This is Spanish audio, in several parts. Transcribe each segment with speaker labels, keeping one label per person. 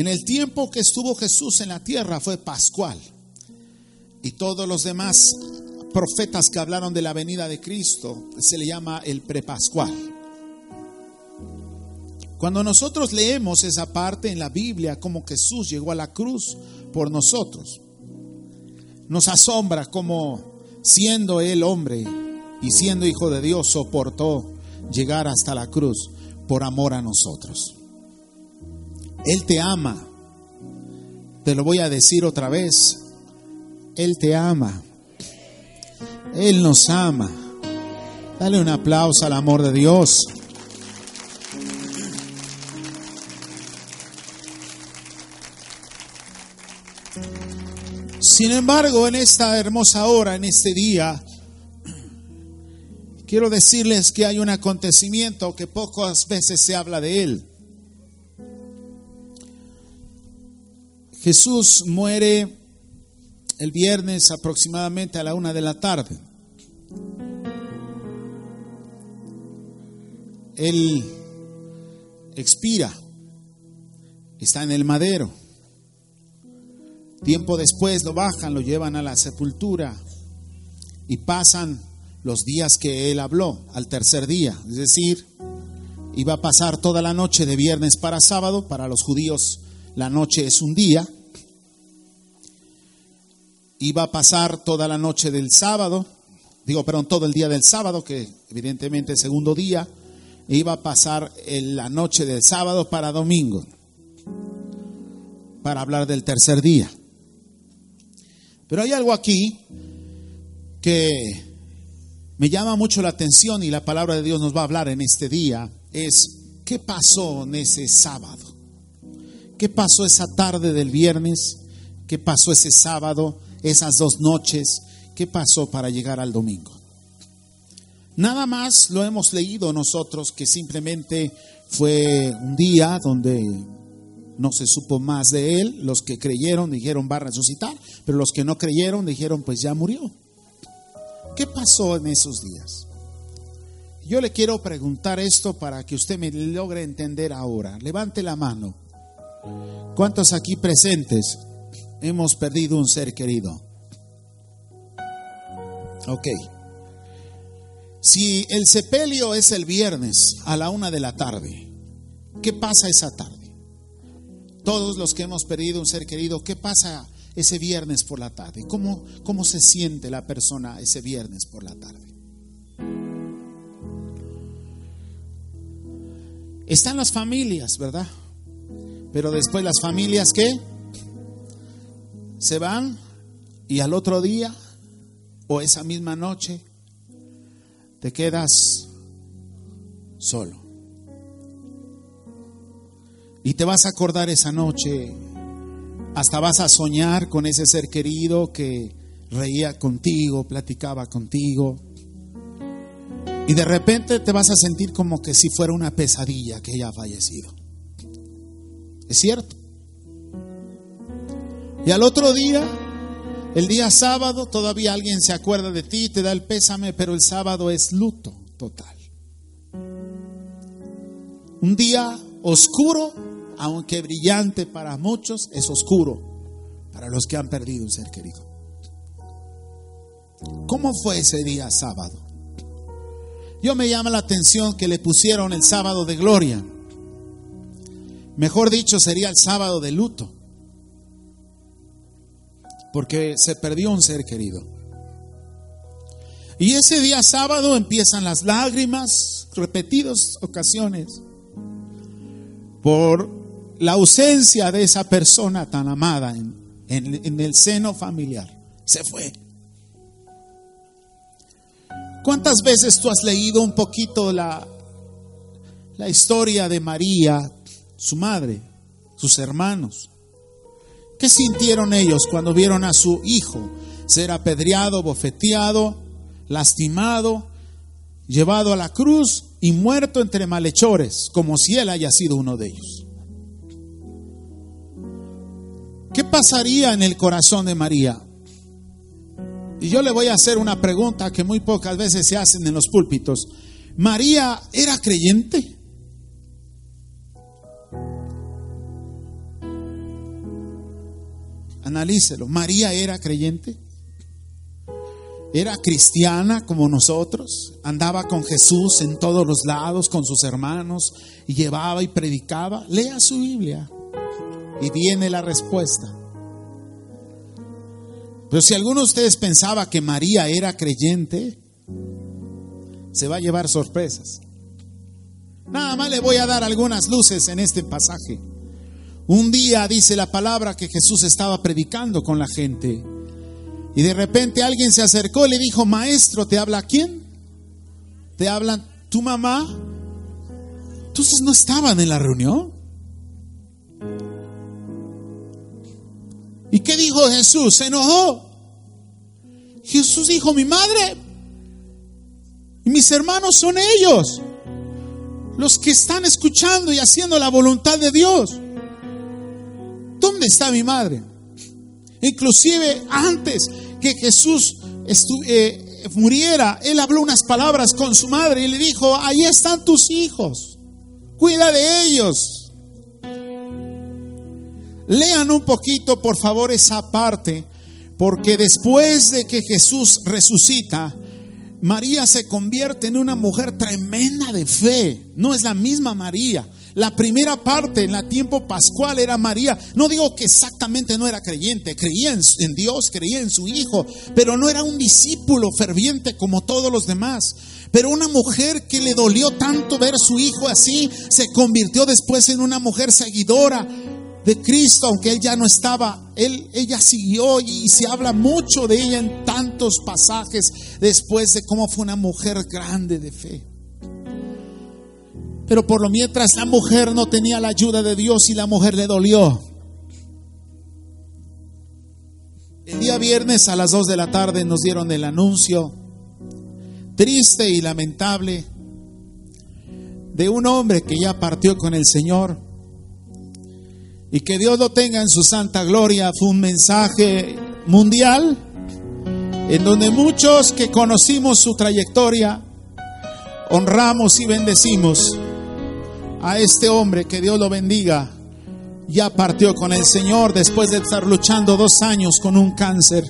Speaker 1: En el tiempo que estuvo Jesús en la tierra fue Pascual. Y todos los demás profetas que hablaron de la venida de Cristo se le llama el prepascual. Cuando nosotros leemos esa parte en la Biblia, como Jesús llegó a la cruz por nosotros, nos asombra como siendo él hombre y siendo hijo de Dios soportó llegar hasta la cruz por amor a nosotros. Él te ama. Te lo voy a decir otra vez. Él te ama. Él nos ama. Dale un aplauso al amor de Dios. Sin embargo, en esta hermosa hora, en este día, quiero decirles que hay un acontecimiento que pocas veces se habla de él. Jesús muere el viernes aproximadamente a la una de la tarde. Él expira, está en el madero. Tiempo después lo bajan, lo llevan a la sepultura y pasan los días que él habló al tercer día. Es decir, iba a pasar toda la noche de viernes para sábado. Para los judíos la noche es un día. Iba a pasar toda la noche del sábado, digo, perdón, todo el día del sábado, que evidentemente es segundo día. Iba a pasar la noche del sábado para domingo, para hablar del tercer día. Pero hay algo aquí que me llama mucho la atención y la palabra de Dios nos va a hablar en este día, es qué pasó en ese sábado. ¿Qué pasó esa tarde del viernes? ¿Qué pasó ese sábado, esas dos noches? ¿Qué pasó para llegar al domingo? Nada más lo hemos leído nosotros que simplemente fue un día donde no se supo más de él. Los que creyeron dijeron va a resucitar, pero los que no creyeron dijeron pues ya murió. ¿Qué pasó en esos días? Yo le quiero preguntar esto para que usted me logre entender ahora. Levante la mano. ¿Cuántos aquí presentes hemos perdido un ser querido? Ok. Si el sepelio es el viernes a la una de la tarde, ¿qué pasa esa tarde? Todos los que hemos perdido un ser querido, ¿qué pasa ese viernes por la tarde? ¿Cómo, cómo se siente la persona ese viernes por la tarde? Están las familias, ¿verdad? Pero después las familias ¿qué? Se van y al otro día o esa misma noche te quedas solo. Y te vas a acordar esa noche, hasta vas a soñar con ese ser querido que reía contigo, platicaba contigo. Y de repente te vas a sentir como que si fuera una pesadilla que ella ha fallecido. Es cierto. Y al otro día, el día sábado, todavía alguien se acuerda de ti, te da el pésame, pero el sábado es luto total. Un día oscuro, aunque brillante para muchos, es oscuro para los que han perdido un ser querido. ¿Cómo fue ese día sábado? Yo me llama la atención que le pusieron el sábado de gloria. Mejor dicho, sería el sábado de luto. Porque se perdió un ser querido. Y ese día sábado empiezan las lágrimas, repetidas ocasiones, por la ausencia de esa persona tan amada en, el seno familiar. Se fue. ¿Cuántas veces tú has leído un poquito la, la historia de María, su madre, sus hermanos, ¿Qué sintieron ellos cuando vieron a su hijo ser apedreado, bofeteado, lastimado, llevado a la cruz y muerto entre malhechores, como si él haya sido uno de ellos? ¿Qué pasaría en el corazón de María? Y yo le voy a hacer una pregunta que muy pocas veces se hacen en los púlpitos. ¿María era creyente? Analícelo. ¿María era creyente? ¿Era cristiana como nosotros? ¿Andaba con Jesús en todos los lados, con sus hermanos, y llevaba y predicaba? Lea su Biblia y viene la respuesta. Pero si alguno de ustedes pensaba que María era creyente, se va a llevar sorpresas. Nada más le voy a dar algunas luces en este pasaje. Un día dice la palabra que Jesús estaba predicando con la gente y de repente alguien se acercó y le dijo, maestro, ¿te habla quién? ¿Te hablan tu mamá? Entonces no estaban en la reunión. ¿Y qué dijo Jesús? Se enojó. Jesús dijo, mi madre y mis hermanos son ellos, los que están escuchando y haciendo la voluntad de Dios. ¿Dónde está mi madre? Inclusive antes que Jesús eh, muriera, él habló unas palabras con su madre y le dijo, ahí están tus hijos, cuida de ellos. Lean un poquito, por favor, esa parte, porque después de que Jesús resucita, María se convierte en una mujer tremenda de fe. No es la misma María. La primera parte en la tiempo pascual era María. No digo que exactamente no era creyente, creía en, Dios, creía en su Hijo, pero no era un discípulo ferviente como todos los demás. Pero una mujer que le dolió tanto ver su hijo así, se convirtió después en una mujer seguidora de Cristo, aunque él ya no estaba, él, ella siguió y se habla mucho de ella en tantos pasajes después de cómo fue una mujer grande de fe. Pero por lo mientras la mujer no tenía la ayuda de Dios y la mujer le dolió. El día viernes a las 2 de la tarde nos dieron el anuncio triste y lamentable de un hombre que ya partió con el Señor y que Dios lo tenga en su santa gloria. Fue un mensaje mundial en donde muchos que conocimos su trayectoria honramos y bendecimos a este hombre, que Dios lo bendiga. Ya partió con el Señor después de estar luchando dos años con un cáncer.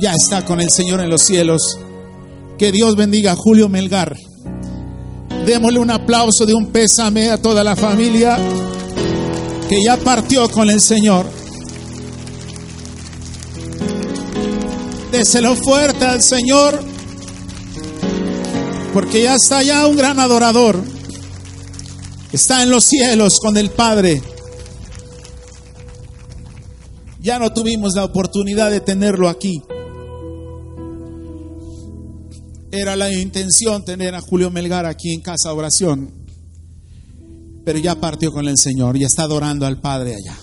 Speaker 1: Ya está con el Señor en los cielos. Que Dios bendiga a Julio Melgar. Démosle un aplauso de un pésame a toda la familia que ya partió con el Señor. Déselo fuerte al Señor, porque ya está ya un gran adorador. Está en los cielos con el Padre. Ya no tuvimos la oportunidad de tenerlo aquí. Era la intención tener a Julio Melgar aquí en casa oración pero ya partió con el Señor, y está adorando al Padre allá.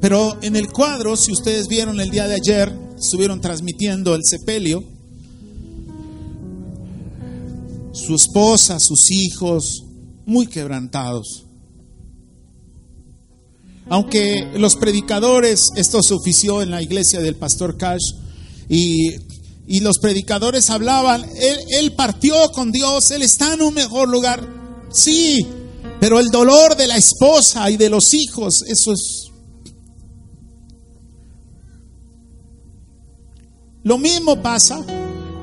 Speaker 1: Pero en el cuadro, si ustedes vieron el día de ayer, estuvieron transmitiendo el sepelio, su esposa, sus hijos, muy quebrantados. Aunque los predicadores, esto se ofició en la iglesia del pastor Cash, y, y los predicadores hablaban, él partió con Dios, él está en un mejor lugar. Sí, pero el dolor de la esposa y de los hijos, eso es... Lo mismo pasa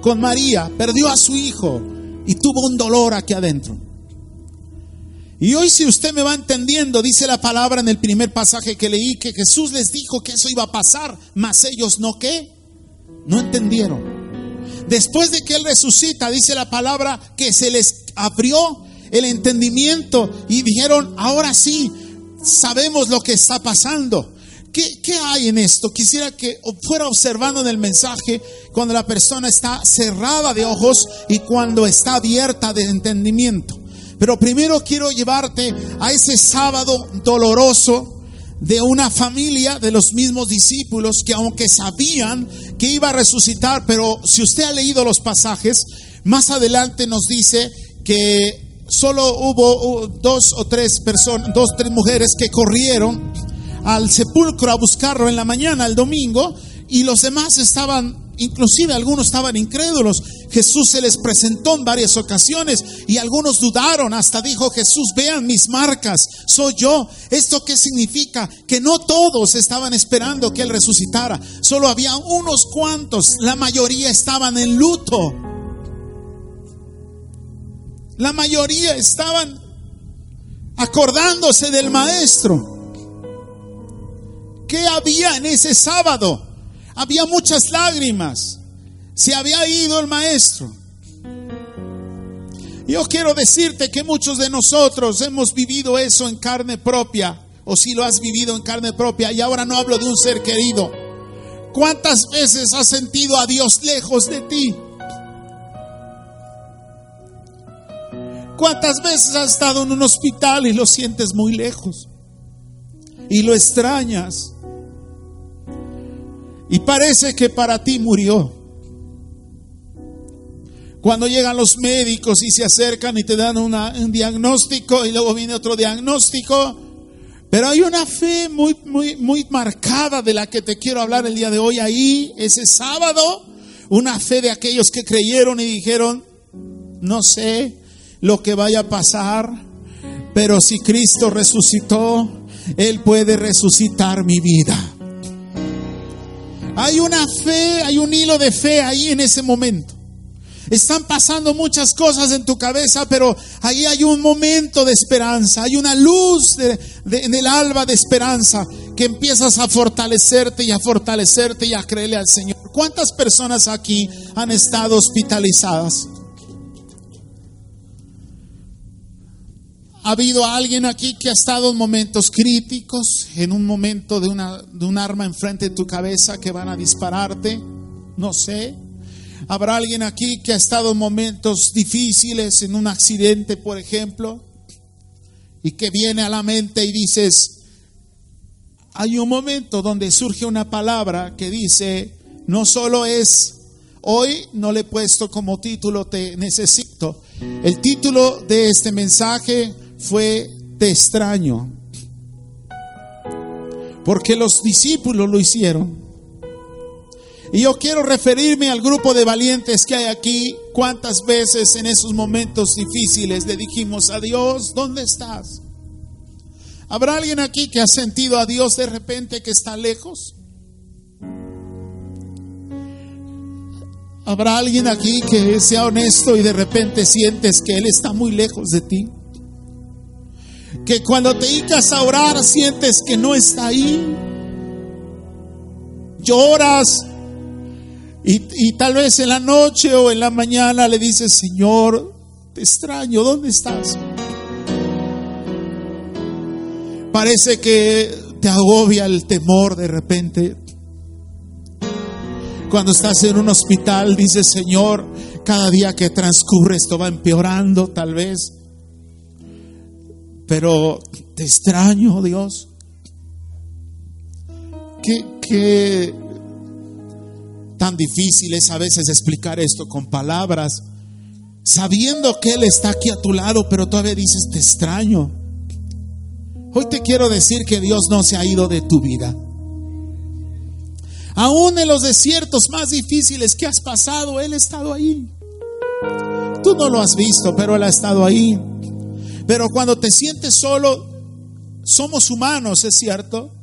Speaker 1: con María, perdió a su hijo y tuvo un dolor aquí adentro. Y hoy si usted me va entendiendo, dice la palabra en el primer pasaje que leí, que Jesús les dijo que eso iba a pasar, mas ellos no qué, no entendieron. Después de que Él resucita, dice la palabra que se les abrió el entendimiento y dijeron, ahora sí, sabemos lo que está pasando. ¿Qué, ¿Qué, hay en esto? Quisiera que fuera observando en el mensaje cuando la persona está cerrada de ojos y cuando está abierta de entendimiento. Pero primero quiero llevarte a ese sábado doloroso de una familia de los mismos discípulos que aunque sabían que iba a resucitar, pero si usted ha leído los pasajes, más adelante nos dice que solo hubo dos o tres personas, dos o tres mujeres que corrieron al sepulcro a buscarlo en la mañana, el domingo, y los demás estaban inclusive algunos estaban incrédulos. Jesús se les presentó en varias ocasiones y algunos dudaron. Hasta dijo Jesús, vean mis marcas, soy yo. ¿Esto qué significa? Que no todos estaban esperando que Él resucitara. Solo había unos cuantos. La mayoría estaban en luto. La mayoría estaban acordándose del maestro. ¿Qué había en ese sábado? Había muchas lágrimas. Se había ido el maestro. Yo quiero decirte que muchos de nosotros hemos vivido eso en carne propia, o si lo has vivido en carne propia, y ahora no hablo de un ser querido. ¿Cuántas veces has sentido a Dios lejos de ti? ¿Cuántas veces has estado en un hospital y lo sientes muy lejos? Y lo extrañas. Y parece que para ti murió. Cuando llegan los médicos y se acercan y te dan un diagnóstico y luego viene otro diagnóstico, pero hay una fe muy, muy, muy marcada de la que te quiero hablar el día de hoy ahí, ese sábado, una fe de aquellos que creyeron y dijeron, no sé lo que vaya a pasar, pero si Cristo resucitó, Él puede resucitar mi vida. Hay una fe, hay un hilo de fe ahí en ese momento. Están pasando muchas cosas en tu cabeza, pero ahí hay un momento de esperanza, hay una luz en el alba de esperanza que empiezas a fortalecerte y a fortalecerte y a creerle al Señor. ¿Cuántas personas aquí han estado hospitalizadas? ¿Ha habido alguien aquí que ha estado en momentos críticos, en un momento de, una, de un arma enfrente de tu cabeza que van a dispararte? No sé. ¿Habrá alguien aquí que ha estado en momentos difíciles, en un accidente, por ejemplo? Y que viene a la mente y dices, hay un momento donde surge una palabra que dice, no solo es, hoy no le he puesto como título, te necesito. El título de este mensaje fue de extraño. Porque los discípulos lo hicieron. Y yo quiero referirme al grupo de valientes que hay aquí. ¿Cuántas veces en esos momentos difíciles le dijimos a Dios, ¿dónde estás? ¿Habrá alguien aquí que ha sentido a Dios de repente que está lejos? ¿Habrá alguien aquí que sea honesto y de repente sientes que Él está muy lejos de ti? Que cuando te dedicas a orar sientes que no está ahí. Lloras y, y, tal vez en la noche o en la mañana le dices, Señor, te extraño, ¿dónde estás? Parece que te agobia el temor de repente. Cuando estás en un hospital, dices, Señor, cada día que transcurre esto va empeorando tal vez pero te extraño, Dios. Qué, tan difícil es a veces explicar esto con palabras, sabiendo que Él está aquí a tu lado, pero todavía dices, te extraño. Hoy te quiero decir que Dios no se ha ido de tu vida. Aún en los desiertos más difíciles que has pasado, Él ha estado ahí. Tú no lo has visto, pero Él ha estado ahí. Pero cuando te sientes solo, somos humanos, es cierto.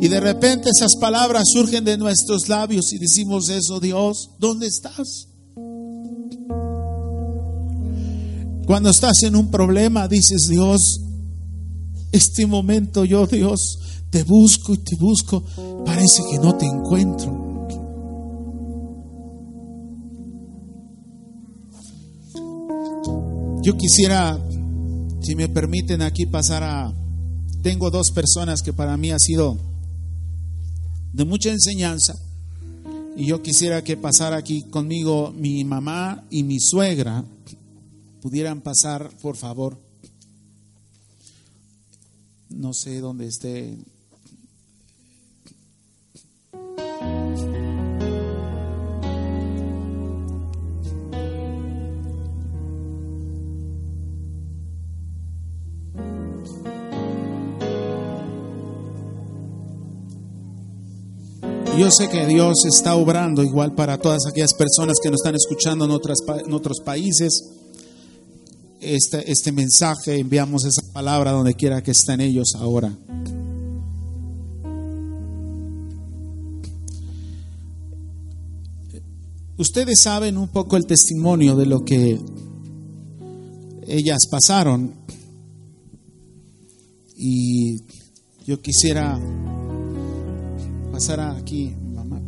Speaker 1: Y de repente esas palabras surgen de nuestros labios y decimos eso, Dios, ¿dónde estás? Cuando estás en un problema, dices, Dios, este momento yo, Dios, te busco y te busco, parece que no te encuentro. Yo quisiera si me permiten aquí pasar a... Tengo dos personas que para mí ha sido de mucha enseñanza y yo quisiera que pasara aquí conmigo mi mamá y mi suegra. Pudieran pasar, por favor. No sé dónde esté. Yo sé que Dios está obrando igual para todas aquellas personas que nos están escuchando en, otras, otros países. Este, este mensaje, enviamos esa palabra donde quiera que estén ellos ahora. Ustedes saben un poco el testimonio de lo que ellas pasaron y yo quisiera pasar aquí, mamá.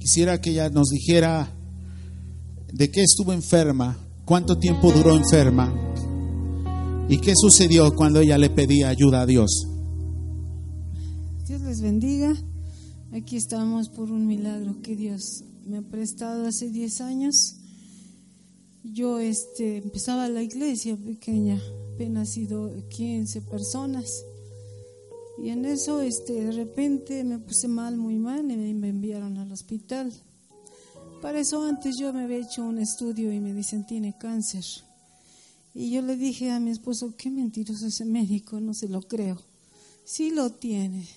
Speaker 1: Quisiera que ella nos dijera de qué estuvo enferma, cuánto tiempo duró enferma y qué sucedió cuando ella le pedía ayuda a Dios.
Speaker 2: Dios les bendiga. Aquí estamos por un milagro que Dios me ha prestado hace 10 años. Yo este, empezaba la iglesia pequeña, apenas sido 15 personas. Y en eso este, de repente me puse mal, muy mal, y me enviaron al hospital. Para eso antes yo me había hecho un estudio y me dicen tiene cáncer. Y yo le dije a mi esposo, qué mentiroso ese médico, no se lo creo. Sí lo tiene.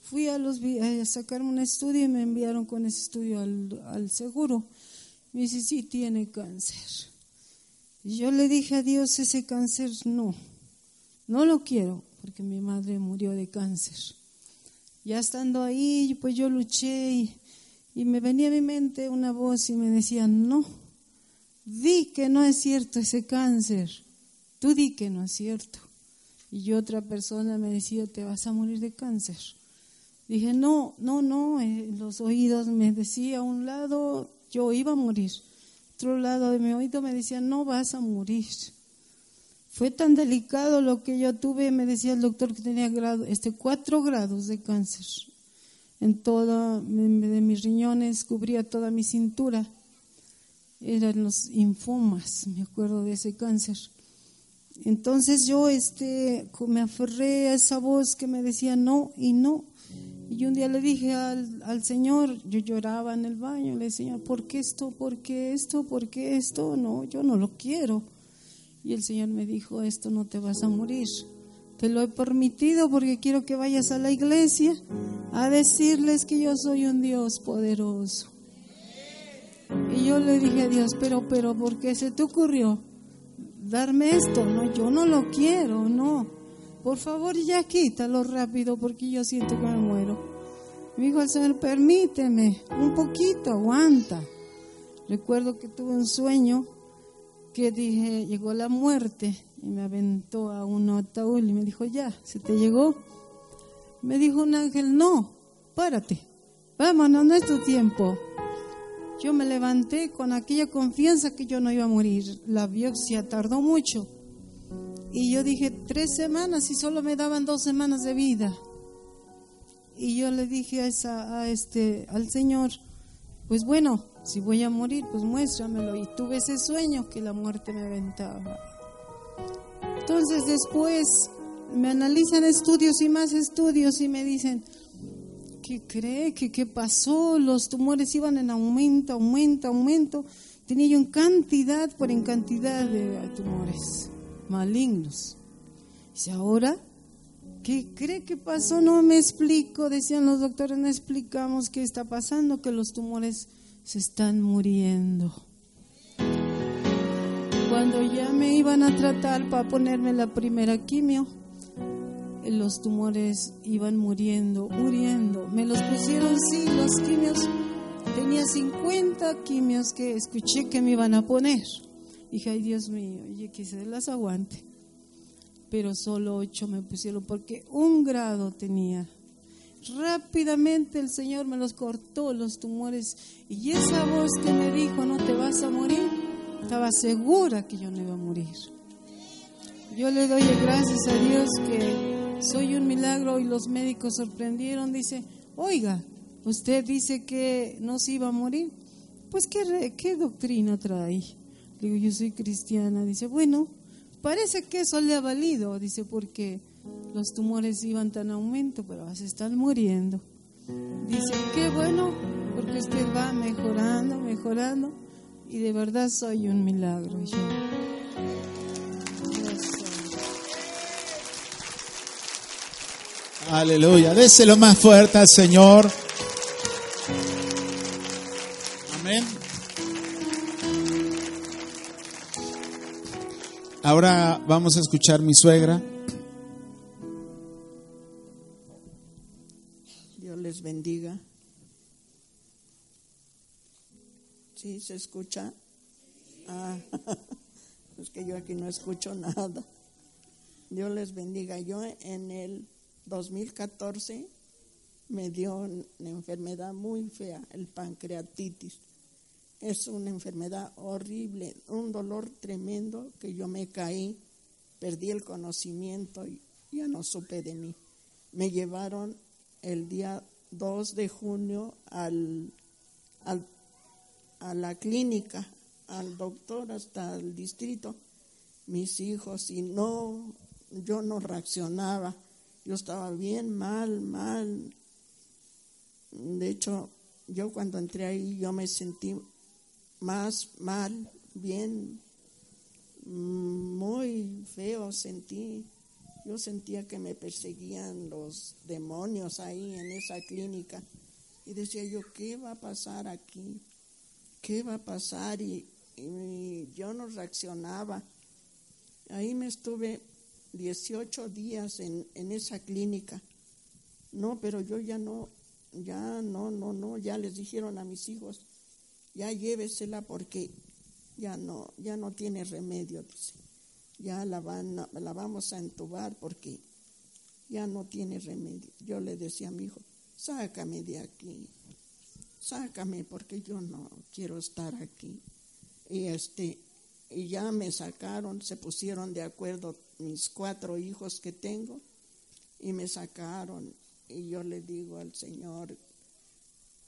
Speaker 2: Fui a, los, a sacarme un estudio y me enviaron con ese estudio al, al seguro. Me dice, sí, tiene cáncer. Y yo le dije a Dios, ese cáncer no, no lo quiero, porque mi madre murió de cáncer. Ya estando ahí, pues yo luché y, me venía a mi mente una voz y me decía, no, di que no es cierto ese cáncer, tú di que no es cierto. Y otra persona me decía, te vas a morir de cáncer. Dije, no, no, no, eh, los oídos me decía a un lado, yo iba a morir. Otro lado de mi oído me decía, no vas a morir. Fue tan delicado lo que yo tuve, me decía el doctor que tenía grado, este, cuatro grados de cáncer. En todo, de mis riñones, cubría toda mi cintura. Eran los infomas, me acuerdo de ese cáncer. Entonces yo este, me aferré a esa voz que me decía no y no. Y un día le dije al, al, Señor, yo lloraba en el baño, le decía, ¿por qué esto? ¿Por qué esto? ¿Por qué esto? No, yo no lo quiero. Y el Señor me dijo, esto no te vas a morir. Te lo he permitido porque quiero que vayas a la iglesia a decirles que yo soy un Dios poderoso. Y yo le dije a Dios, pero, pero, ¿por qué se te ocurrió darme esto? No, yo no lo quiero, no. Por favor, ya quítalo rápido porque yo siento que me muero. Me dijo el Señor, permíteme, un poquito, aguanta. Recuerdo que tuve un sueño que dije, llegó la muerte y me aventó a un ataúd y me dijo, ya, ¿se te llegó? Me dijo un ángel, no, párate, vámonos, no es tu tiempo. Yo me levanté con aquella confianza que yo no iba a morir. La biopsia tardó mucho y yo dije, tres semanas y solo me daban dos semanas de vida. Y yo le dije a, esa, a este, al Señor, pues bueno, si voy a morir, pues muéstramelo. Y tuve ese sueño que la muerte me aventaba. Entonces después me analizan estudios y más estudios y me dicen, ¿qué cree? ¿Qué, qué pasó? Los tumores iban en aumento, aumento, aumento. Tenía yo en cantidad por en cantidad de tumores malignos. Dice, ahora, ¿qué cree que pasó? No me explico, decían los doctores, no explicamos qué está pasando, que los tumores se están muriendo. Cuando ya me iban a tratar para ponerme la primera quimio, los tumores iban muriendo, muriendo. Me los pusieron, sí, los quimios. Tenía 50 quimios que escuché que me iban a poner. Dije, ay Dios mío, y que se las aguante. Pero solo ocho me pusieron porque un grado tenía. Rápidamente el Señor me los cortó, los tumores. Y esa voz que me dijo, no te vas a morir, estaba segura que yo no iba a morir. Yo le doy gracias a Dios que soy un milagro y los médicos sorprendieron. Dice, oiga, usted dice que no se iba a morir. Pues, ¿qué, qué doctrina trae? digo, yo soy cristiana. Dice, bueno, parece que eso le ha valido. Dice, porque los tumores iban tan aumento, pero se están muriendo. Dice, qué bueno, porque usted va mejorando, mejorando. Y de verdad soy un milagro.
Speaker 1: Aleluya. Déselo más fuerte al Señor. Amén. Ahora vamos a escuchar mi suegra.
Speaker 3: Les bendiga. ¿Sí se escucha? Ah, es que yo aquí no escucho nada. Dios les bendiga. Yo en el 2014 me dio una enfermedad muy fea, el pancreatitis. Es una enfermedad horrible, un dolor tremendo que yo me caí, perdí el conocimiento y ya no supe de mí. Me llevaron el día 2 de junio al, al, a la clínica, al doctor hasta el distrito, mis hijos, y no, yo no reaccionaba yo estaba bien mal, mal. De hecho, yo cuando entré ahí yo me sentí más mal, bien, muy feo sentí. Yo sentía que me perseguían los demonios ahí en esa clínica. Y decía yo, ¿qué va a pasar aquí? ¿Qué va a pasar? Y, yo no reaccionaba. Ahí me estuve 18 días en, en esa clínica. No, pero yo ya no, ya no, no, no, ya les dijeron a mis hijos, ya llévesela porque ya no, ya no tiene remedio, dice. Ya la, van, la vamos a entubar porque ya no tiene remedio. Yo le decía a mi hijo, sácame de aquí, sácame porque yo no quiero estar aquí. Y este, y ya me sacaron, se pusieron de acuerdo mis cuatro hijos que tengo y me sacaron y yo le digo al Señor,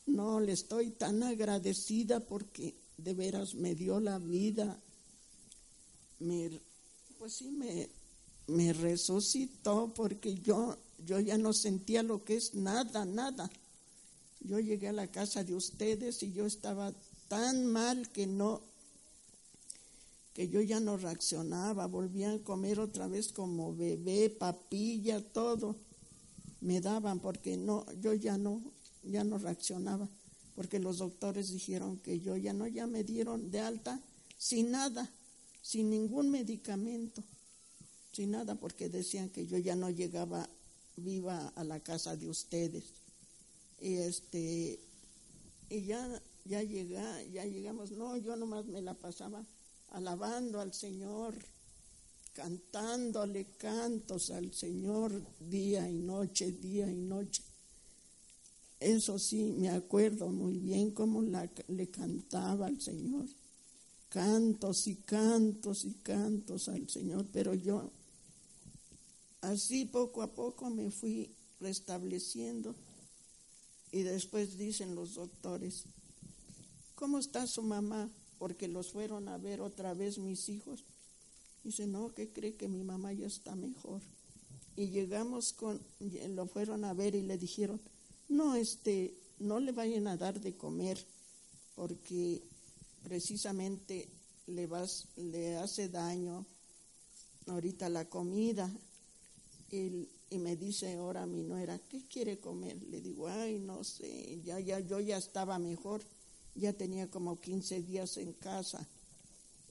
Speaker 3: no le estoy tan agradecida porque de veras me dio la vida, pues sí, me, me resucitó porque yo, yo ya no sentía lo que es nada, nada. Yo llegué a la casa de ustedes y yo estaba tan mal que no que yo ya no reaccionaba, volvían a comer otra vez como bebé, papilla, todo. Me daban porque no, yo ya no, ya no reaccionaba, porque los doctores dijeron que yo ya no, ya me dieron de alta sin nada, sin ningún medicamento, sin nada, porque decían que yo ya no llegaba viva a la casa de ustedes. Y este, y ya, ya llega, ya llegamos, no, yo nomás me la pasaba alabando al Señor, cantándole cantos al Señor día y noche, día y noche. Eso sí, me acuerdo muy bien cómo le cantaba al Señor. Cantos y cantos y cantos al Señor, pero yo así poco a poco me fui restableciendo y después dicen los doctores, ¿cómo está su mamá? porque los fueron a ver otra vez mis hijos. Dice, no, que cree que mi mamá ya está mejor. Y llegamos con, lo fueron a ver y le dijeron, no, este, no le vayan a dar de comer, porque precisamente le, vas, le hace daño ahorita la comida. Y, me dice ahora mi nuera, ¿qué quiere comer? Le digo, ay, no sé, ya, ya, yo ya estaba mejor ya tenía como 15 días en casa.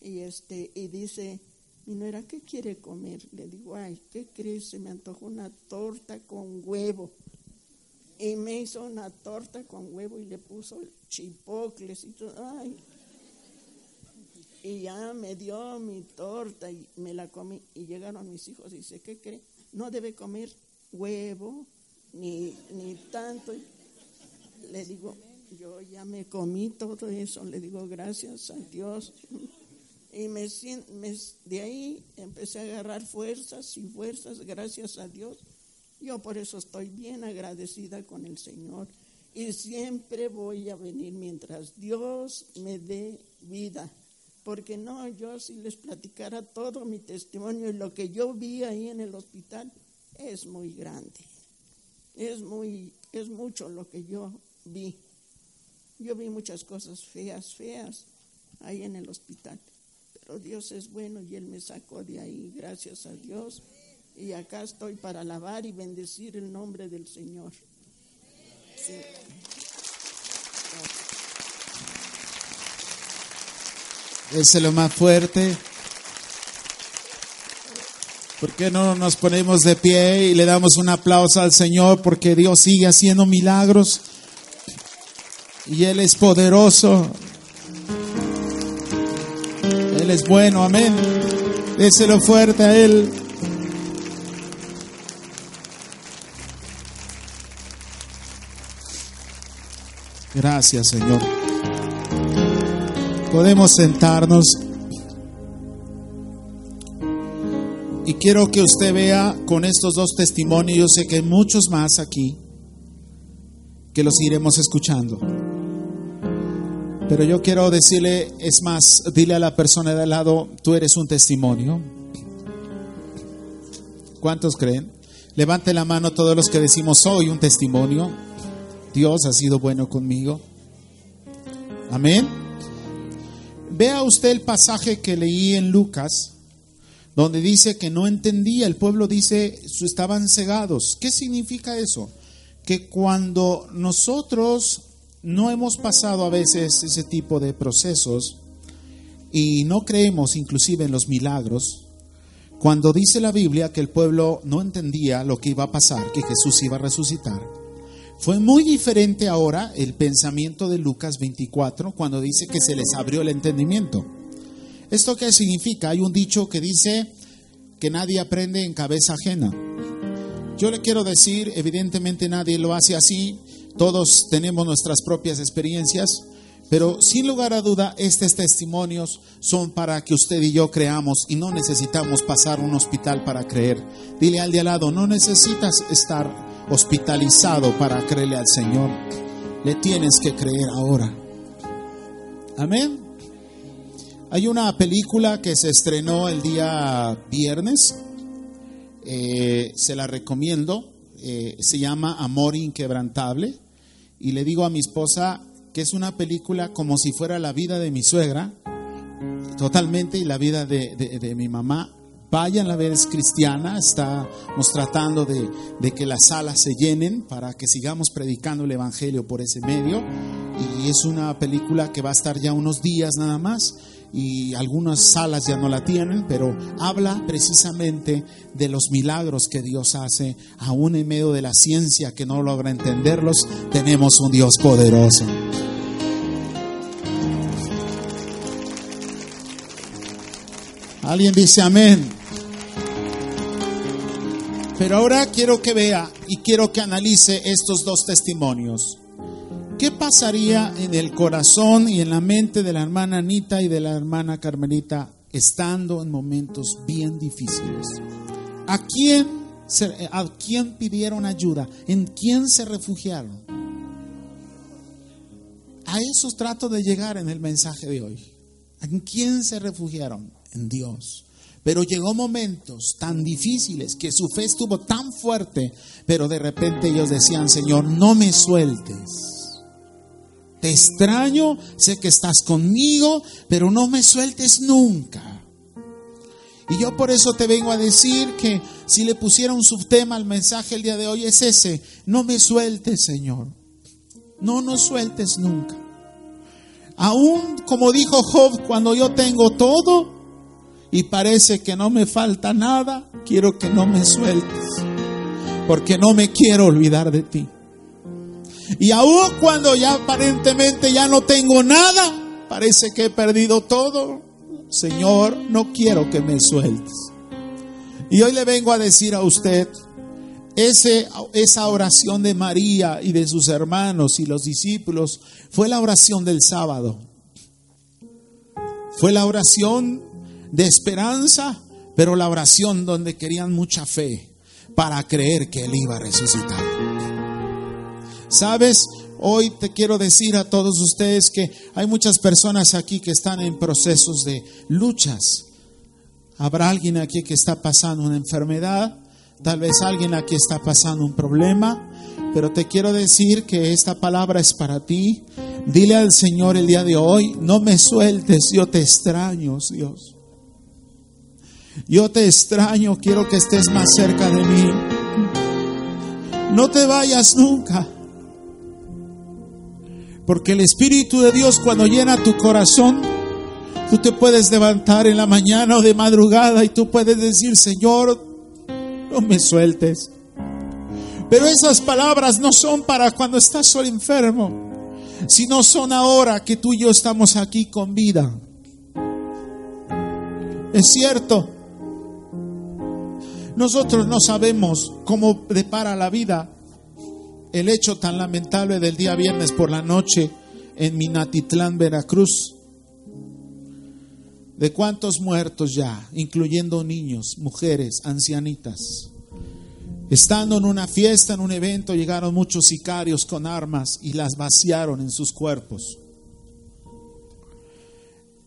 Speaker 3: Y, este, y dice, mi nuera, ¿qué quiere comer? Le digo, ay, ¿qué crees? Se me antojó una torta con huevo. Y me hizo una torta con huevo y le puso chipocles y todo. Ay. Y ya me dio mi torta y me la comí. Y llegaron mis hijos y dice, ¿qué cree? No debe comer huevo ni, ni tanto. Le digo, yo ya me comí todo eso, le digo gracias a Dios. Y me, me, de ahí empecé a agarrar fuerzas y fuerzas, gracias a Dios. Yo por eso estoy bien agradecida con el Señor. Y siempre voy a venir mientras Dios me dé vida. Porque no, yo si les platicara todo mi testimonio y lo que yo vi ahí en el hospital, es muy grande. Es muy, es mucho lo que yo vi. Yo vi muchas cosas feas, feas ahí en el hospital, pero Dios es bueno y Él me sacó de ahí, gracias a Dios. Y acá estoy para alabar y bendecir el nombre del Señor. Sí.
Speaker 1: Ese es lo más fuerte. ¿Por qué no nos ponemos de pie y le damos un aplauso al Señor? Porque Dios sigue haciendo milagros y Él es poderoso. Él es bueno, amén. Déselo fuerte a Él. Gracias, Señor. Podemos sentarnos. Y quiero que usted vea con estos dos testimonios, yo sé que hay muchos más aquí, que los iremos escuchando. Pero yo quiero decirle, es más, dile a la persona de al lado, tú eres un testimonio. ¿Cuántos creen? Levante la mano todos los que decimos, soy un testimonio. Dios ha sido bueno conmigo. Amén. Vea usted el pasaje que leí en Lucas, donde dice que no entendía, el pueblo dice, estaban cegados. ¿Qué significa eso? Que cuando nosotros no hemos pasado a veces ese tipo de procesos y no creemos inclusive en los milagros, cuando dice la Biblia que el pueblo no entendía lo que iba a pasar, que Jesús iba a resucitar, fue muy diferente ahora el pensamiento de Lucas 24 cuando dice que se les abrió el entendimiento. ¿Esto qué significa? Hay un dicho que dice que nadie aprende en cabeza ajena. Yo le quiero decir, evidentemente nadie lo hace así, todos tenemos nuestras propias experiencias, pero sin lugar a duda estos testimonios son para que usted y yo creamos y no necesitamos pasar un hospital para creer. Dile al de al lado, no necesitas estar hospitalizado para creerle al Señor. Le tienes que creer ahora. Amén. Hay una película que se estrenó el día viernes. Eh, se la recomiendo. Eh, se llama Amor Inquebrantable. Y le digo a mi esposa que es una película como si fuera la vida de mi suegra, totalmente, y la vida de, de mi mamá Vayan a ver, es cristiana, estamos tratando de, de, que las salas se llenen para que sigamos predicando el Evangelio por ese medio. Y es una película que va a estar ya unos días nada más y algunas salas ya no la tienen, pero habla precisamente de los milagros que Dios hace, aún en medio de la ciencia que no logra entenderlos, tenemos un Dios poderoso. Alguien dice amén. Pero ahora quiero que vea y quiero que analice estos dos testimonios. ¿Qué pasaría en el corazón y en la mente de la hermana Anita y de la hermana Carmelita estando en momentos bien difíciles? ¿A quién, a quién pidieron ayuda? ¿En quién se refugiaron? A eso trato de llegar en el mensaje de hoy. ¿En quién se refugiaron? En Dios. Pero llegó momentos tan difíciles que su fe estuvo tan fuerte, pero de repente ellos decían, Señor, no me sueltes. Te extraño, sé que estás conmigo, pero no me sueltes nunca. Y yo por eso te vengo a decir que si le pusiera un subtema al mensaje el día de hoy es ese, no me sueltes, Señor. No nos sueltes nunca. Aún como dijo Job, cuando yo tengo todo, y parece que no me falta nada, quiero que no me sueltes, porque no me quiero olvidar de ti. Y aún cuando ya aparentemente ya no tengo nada, parece que he perdido todo, Señor, no quiero que me sueltes. Y hoy le vengo a decir a usted, ese, esa oración de María y de sus hermanos y los discípulos fue la oración del sábado. Fue la oración de esperanza, pero la oración donde querían mucha fe para creer que Él iba a resucitar. ¿Sabes? Hoy te quiero decir a todos ustedes que hay muchas personas aquí que están en procesos de luchas. Habrá alguien aquí que está pasando una enfermedad, tal vez alguien aquí está pasando un problema, pero te quiero decir que esta palabra es para ti. Dile al Señor el día de hoy, no me sueltes, yo te extraño, Dios. Yo te extraño, quiero que estés más cerca de mí. No te vayas nunca. Porque el Espíritu de Dios cuando llena tu corazón, tú te puedes levantar en la mañana o de madrugada y tú puedes decir, Señor, no me sueltes. Pero esas palabras no son para cuando estás solo enfermo, sino son ahora que tú y yo estamos aquí con vida. Es cierto, nosotros no sabemos cómo depara la vida el hecho tan lamentable del día viernes por la noche en Minatitlán, Veracruz. ¿De cuántos muertos ya, incluyendo niños, mujeres, ancianitas? Estando en una fiesta, en un evento, llegaron muchos sicarios con armas y las vaciaron en sus cuerpos.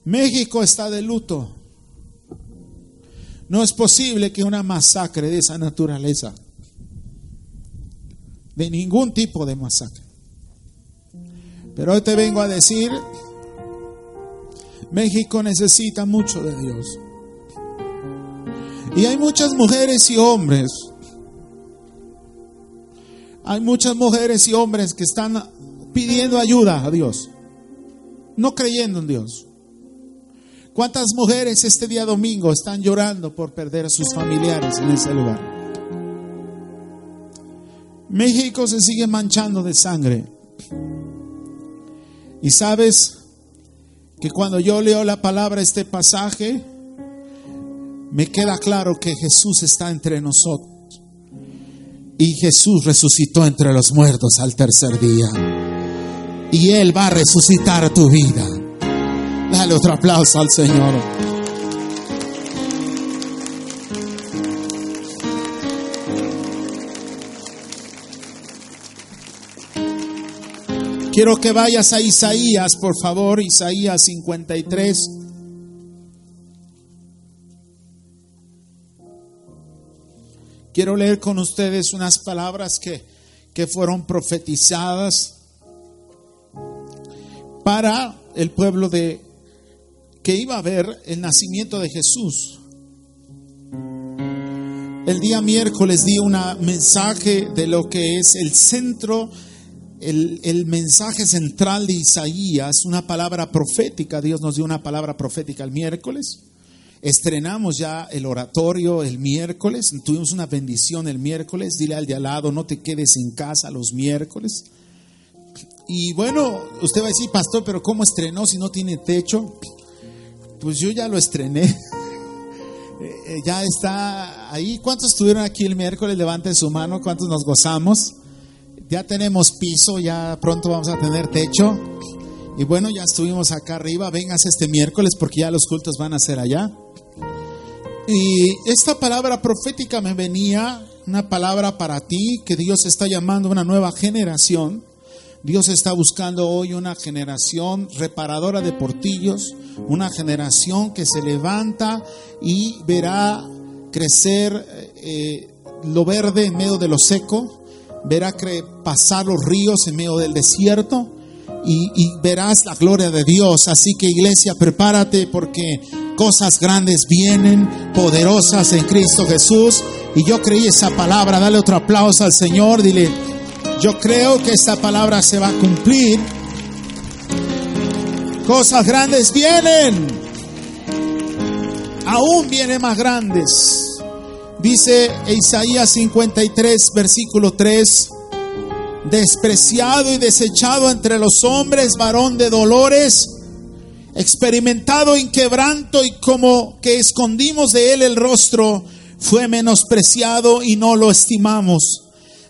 Speaker 1: México está de luto. No es posible que una masacre de esa naturaleza de ningún tipo de masacre. Pero hoy te vengo a decir, México necesita mucho de Dios. Y hay muchas mujeres y hombres, hay muchas mujeres y hombres que están pidiendo ayuda a Dios, no creyendo en Dios. ¿Cuántas mujeres este día domingo están llorando por perder a sus familiares en ese lugar? México se sigue manchando de sangre. Y sabes que cuando yo leo la palabra, este pasaje, me queda claro que Jesús está entre nosotros. Y Jesús resucitó entre los muertos al tercer día. Y Él va a resucitar tu vida. Dale otro aplauso al Señor. Quiero que vayas a Isaías, por favor, Isaías 53. Quiero leer con ustedes unas palabras que, que fueron profetizadas para el pueblo de que iba a ver el nacimiento de Jesús. El día miércoles di un mensaje de lo que es el centro el, mensaje central de Isaías, una palabra profética, Dios nos dio una palabra profética el miércoles. Estrenamos ya el oratorio el miércoles, tuvimos una bendición el miércoles, dile al de al lado, no te quedes en casa los miércoles. Y bueno, usted va a decir, pastor, pero ¿cómo estrenó si no tiene techo? Pues yo ya lo estrené. Eh, eh, ya está ahí. ¿Cuántos estuvieron aquí el miércoles? Levanten su mano. ¿Cuántos nos gozamos? ya tenemos piso, ya pronto vamos a tener techo. Y bueno, ya estuvimos acá arriba, vengas este miércoles porque ya los cultos van a ser allá. Y esta palabra profética me venía, una palabra para ti, que Dios está llamando a una nueva generación. Dios está buscando hoy una generación reparadora de portillos, una generación que se levanta y verá crecer eh, lo verde en medio de lo seco, verá pasar los ríos en medio del desierto y, verás la gloria de Dios. Así que iglesia, prepárate porque cosas grandes vienen, poderosas en Cristo Jesús. Y yo creí esa palabra, dale otro aplauso al Señor, dile, yo creo que esta palabra se va a cumplir. Cosas grandes vienen. Aún vienen más grandes. Dice Isaías 53, versículo 3, despreciado y desechado entre los hombres, varón de dolores, experimentado en quebranto y como que escondimos de él el rostro, fue menospreciado y no lo estimamos.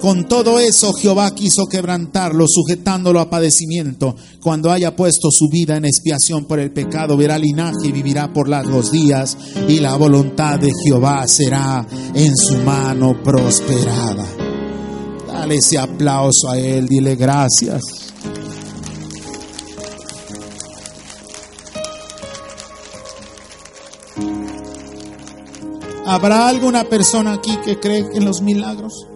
Speaker 1: Con todo eso Jehová quiso quebrantarlo, sujetándolo a padecimiento. Cuando haya puesto su vida en expiación por el pecado, verá linaje y vivirá por largos días, y la voluntad de Jehová será en su mano prosperada. Dale ese aplauso a él, dile gracias. ¿Habrá alguna persona aquí que cree en los milagros?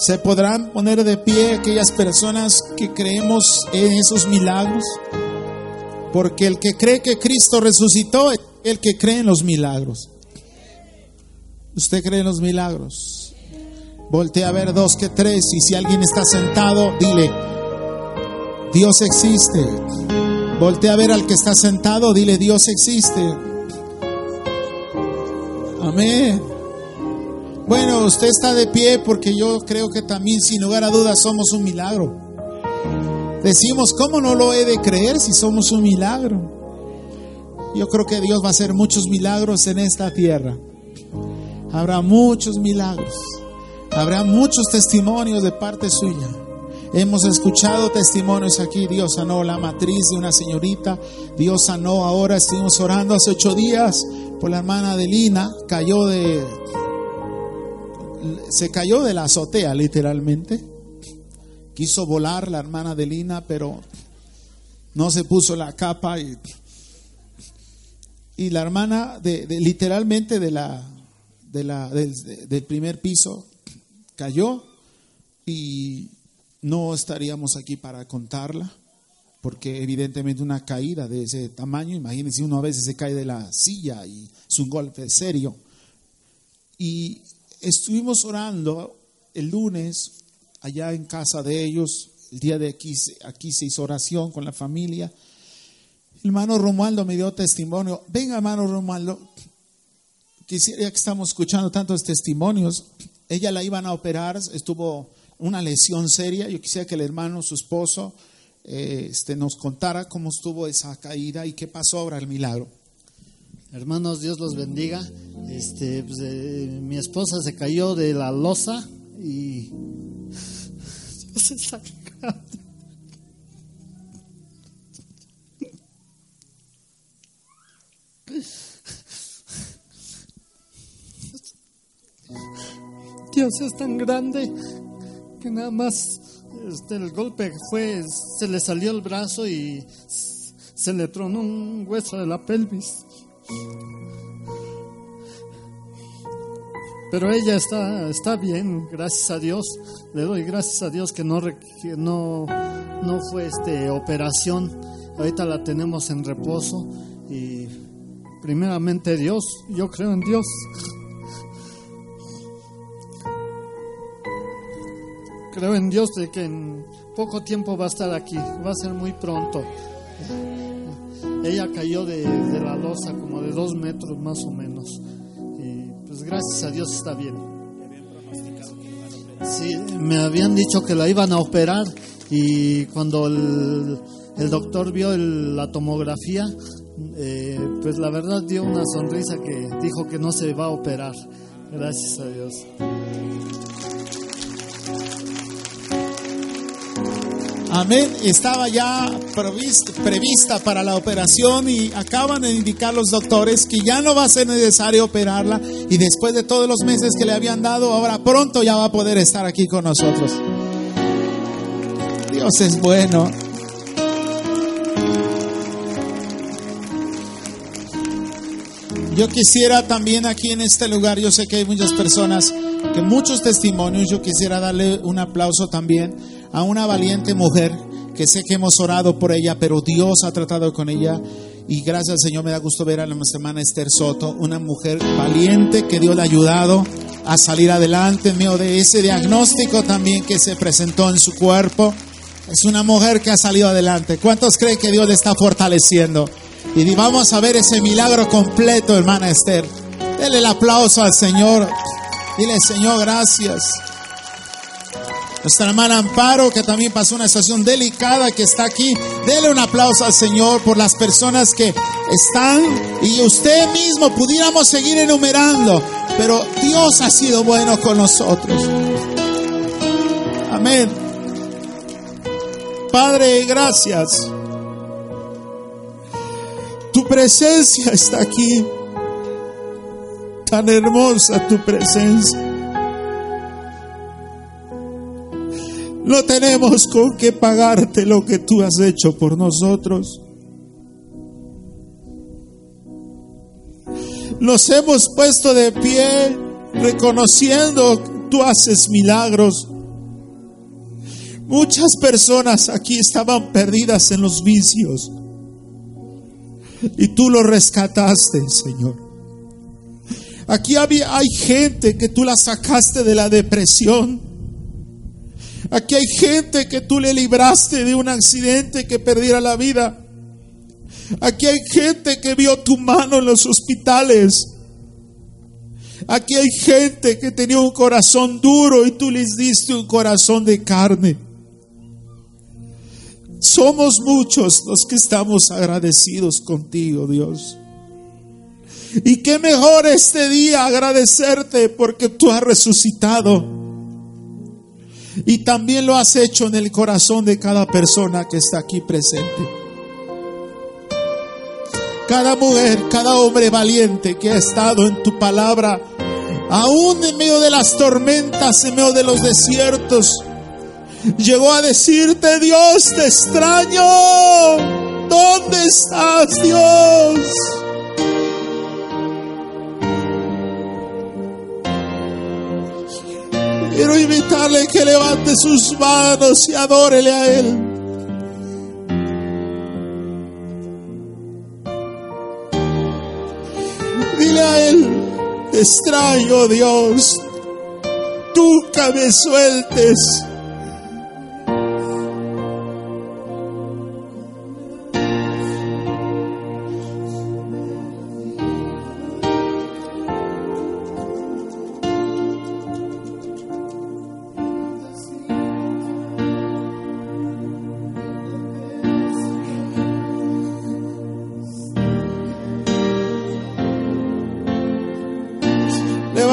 Speaker 1: ¿Se podrán poner de pie aquellas personas que creemos en esos milagros? Porque el que cree que Cristo resucitó es el que cree en los milagros. ¿Usted cree en los milagros? Voltea a ver dos que tres y si alguien está sentado, dile, Dios existe. Voltea a ver al que está sentado, dile, Dios existe. Amén. Bueno, usted está de pie porque yo creo que también, sin lugar a dudas, somos un milagro. Decimos, ¿cómo no lo he de creer si somos un milagro? Yo creo que Dios va a hacer muchos milagros en esta tierra. Habrá muchos milagros. Habrá muchos testimonios de parte suya. Hemos escuchado testimonios aquí. Dios sanó la matriz de una señorita. Dios sanó ahora. Estuvimos orando hace ocho días por la hermana de Lina. Cayó de. Se cayó de la azotea, literalmente. Quiso volar la hermana de Lina, pero no se puso la capa. Y, y la hermana, de, literalmente de la, de la, del, del primer piso, cayó y no estaríamos aquí para contarla, porque evidentemente una caída de ese tamaño, imagínense uno a veces se cae de la silla y es un golpe serio. Y estuvimos orando el lunes allá en casa de ellos, el día de aquí, aquí se hizo oración con la familia. El hermano Romualdo me dio testimonio. Venga, hermano Romualdo, quisiera que estamos escuchando tantos testimonios. Ella la iban a operar, estuvo una lesión seria. Yo quisiera que el hermano, su esposo, eh, este, nos contara cómo estuvo esa caída y qué pasó ahora el milagro.
Speaker 4: Hermanos, Dios los bendiga. Este, pues, eh, mi esposa se cayó de la losa y Dios está grande. Dios es tan grande que nada más este, el golpe fue, se le salió el brazo y se le tronó un hueso de la pelvis. Pero ella está, está bien, gracias a Dios. Le doy gracias a Dios que no, que no, no fue este, operación. Ahorita la tenemos en reposo y primeramente Dios, yo creo en Dios. Creo en Dios de que en poco tiempo va a estar aquí, va a ser muy pronto. Ella cayó de, de la losa dos metros más o menos. Y pues gracias a Dios está bien. Sí, me habían dicho que la iban a operar y cuando el, el doctor vio el, la tomografía, eh, pues la verdad dio una sonrisa que dijo que no se va a operar. Gracias a Dios.
Speaker 1: Amén. Estaba ya prevista, para la operación y acaban de indicar los doctores que ya no va a ser necesario operarla y después de todos los meses que le habían dado, ahora pronto ya va a poder estar aquí con nosotros. Dios es bueno. Yo quisiera también aquí en este lugar, yo sé que hay muchas personas, que muchos testimonios, yo quisiera darle un aplauso también a una valiente mujer que sé que hemos orado por ella, pero Dios ha tratado con ella. Y gracias al Señor me da gusto ver a nuestra hermana Esther Soto, una mujer valiente que Dios le ha ayudado a salir adelante en medio de ese diagnóstico también que se presentó en su cuerpo. Es una mujer que ha salido adelante. ¿Cuántos creen que Dios le está fortaleciendo? Y vamos a ver ese milagro completo, hermana Esther. Dele el aplauso al Señor. Dile, Señor, gracias. Nuestra hermana Amparo, que también pasó una situación delicada, que está aquí. Dele un aplauso al Señor por las personas que están y usted mismo pudiéramos seguir enumerando, pero Dios ha sido bueno con nosotros. Amén. Padre, gracias. Tu presencia está aquí. Tan hermosa tu presencia. No tenemos con qué pagarte lo que tú has hecho por nosotros. Nos hemos puesto de pie reconociendo que tú haces milagros. Muchas personas aquí estaban perdidas en los vicios y tú los rescataste, Señor. Aquí había, hay gente que tú la sacaste de la depresión. Aquí hay gente que tú le libraste de un accidente que perdiera la vida. Aquí hay gente que vio tu mano en los hospitales. Aquí hay gente que tenía un corazón duro y tú les diste un corazón de carne. Somos muchos los que estamos agradecidos contigo, Dios. Y qué mejor este día agradecerte porque tú has resucitado. Y también lo has hecho en el corazón de cada persona que está aquí presente. Cada mujer, cada hombre valiente que ha estado en tu palabra, aún en medio de las tormentas, en medio de los desiertos, llegó a decirte, Dios, te extraño. ¿Dónde estás, Dios? Quiero invitarle que levante sus manos y adórele a Él. Dile a Él, te extraño Dios, que me sueltes.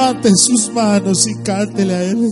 Speaker 1: Levante sus manos y cántele a Él.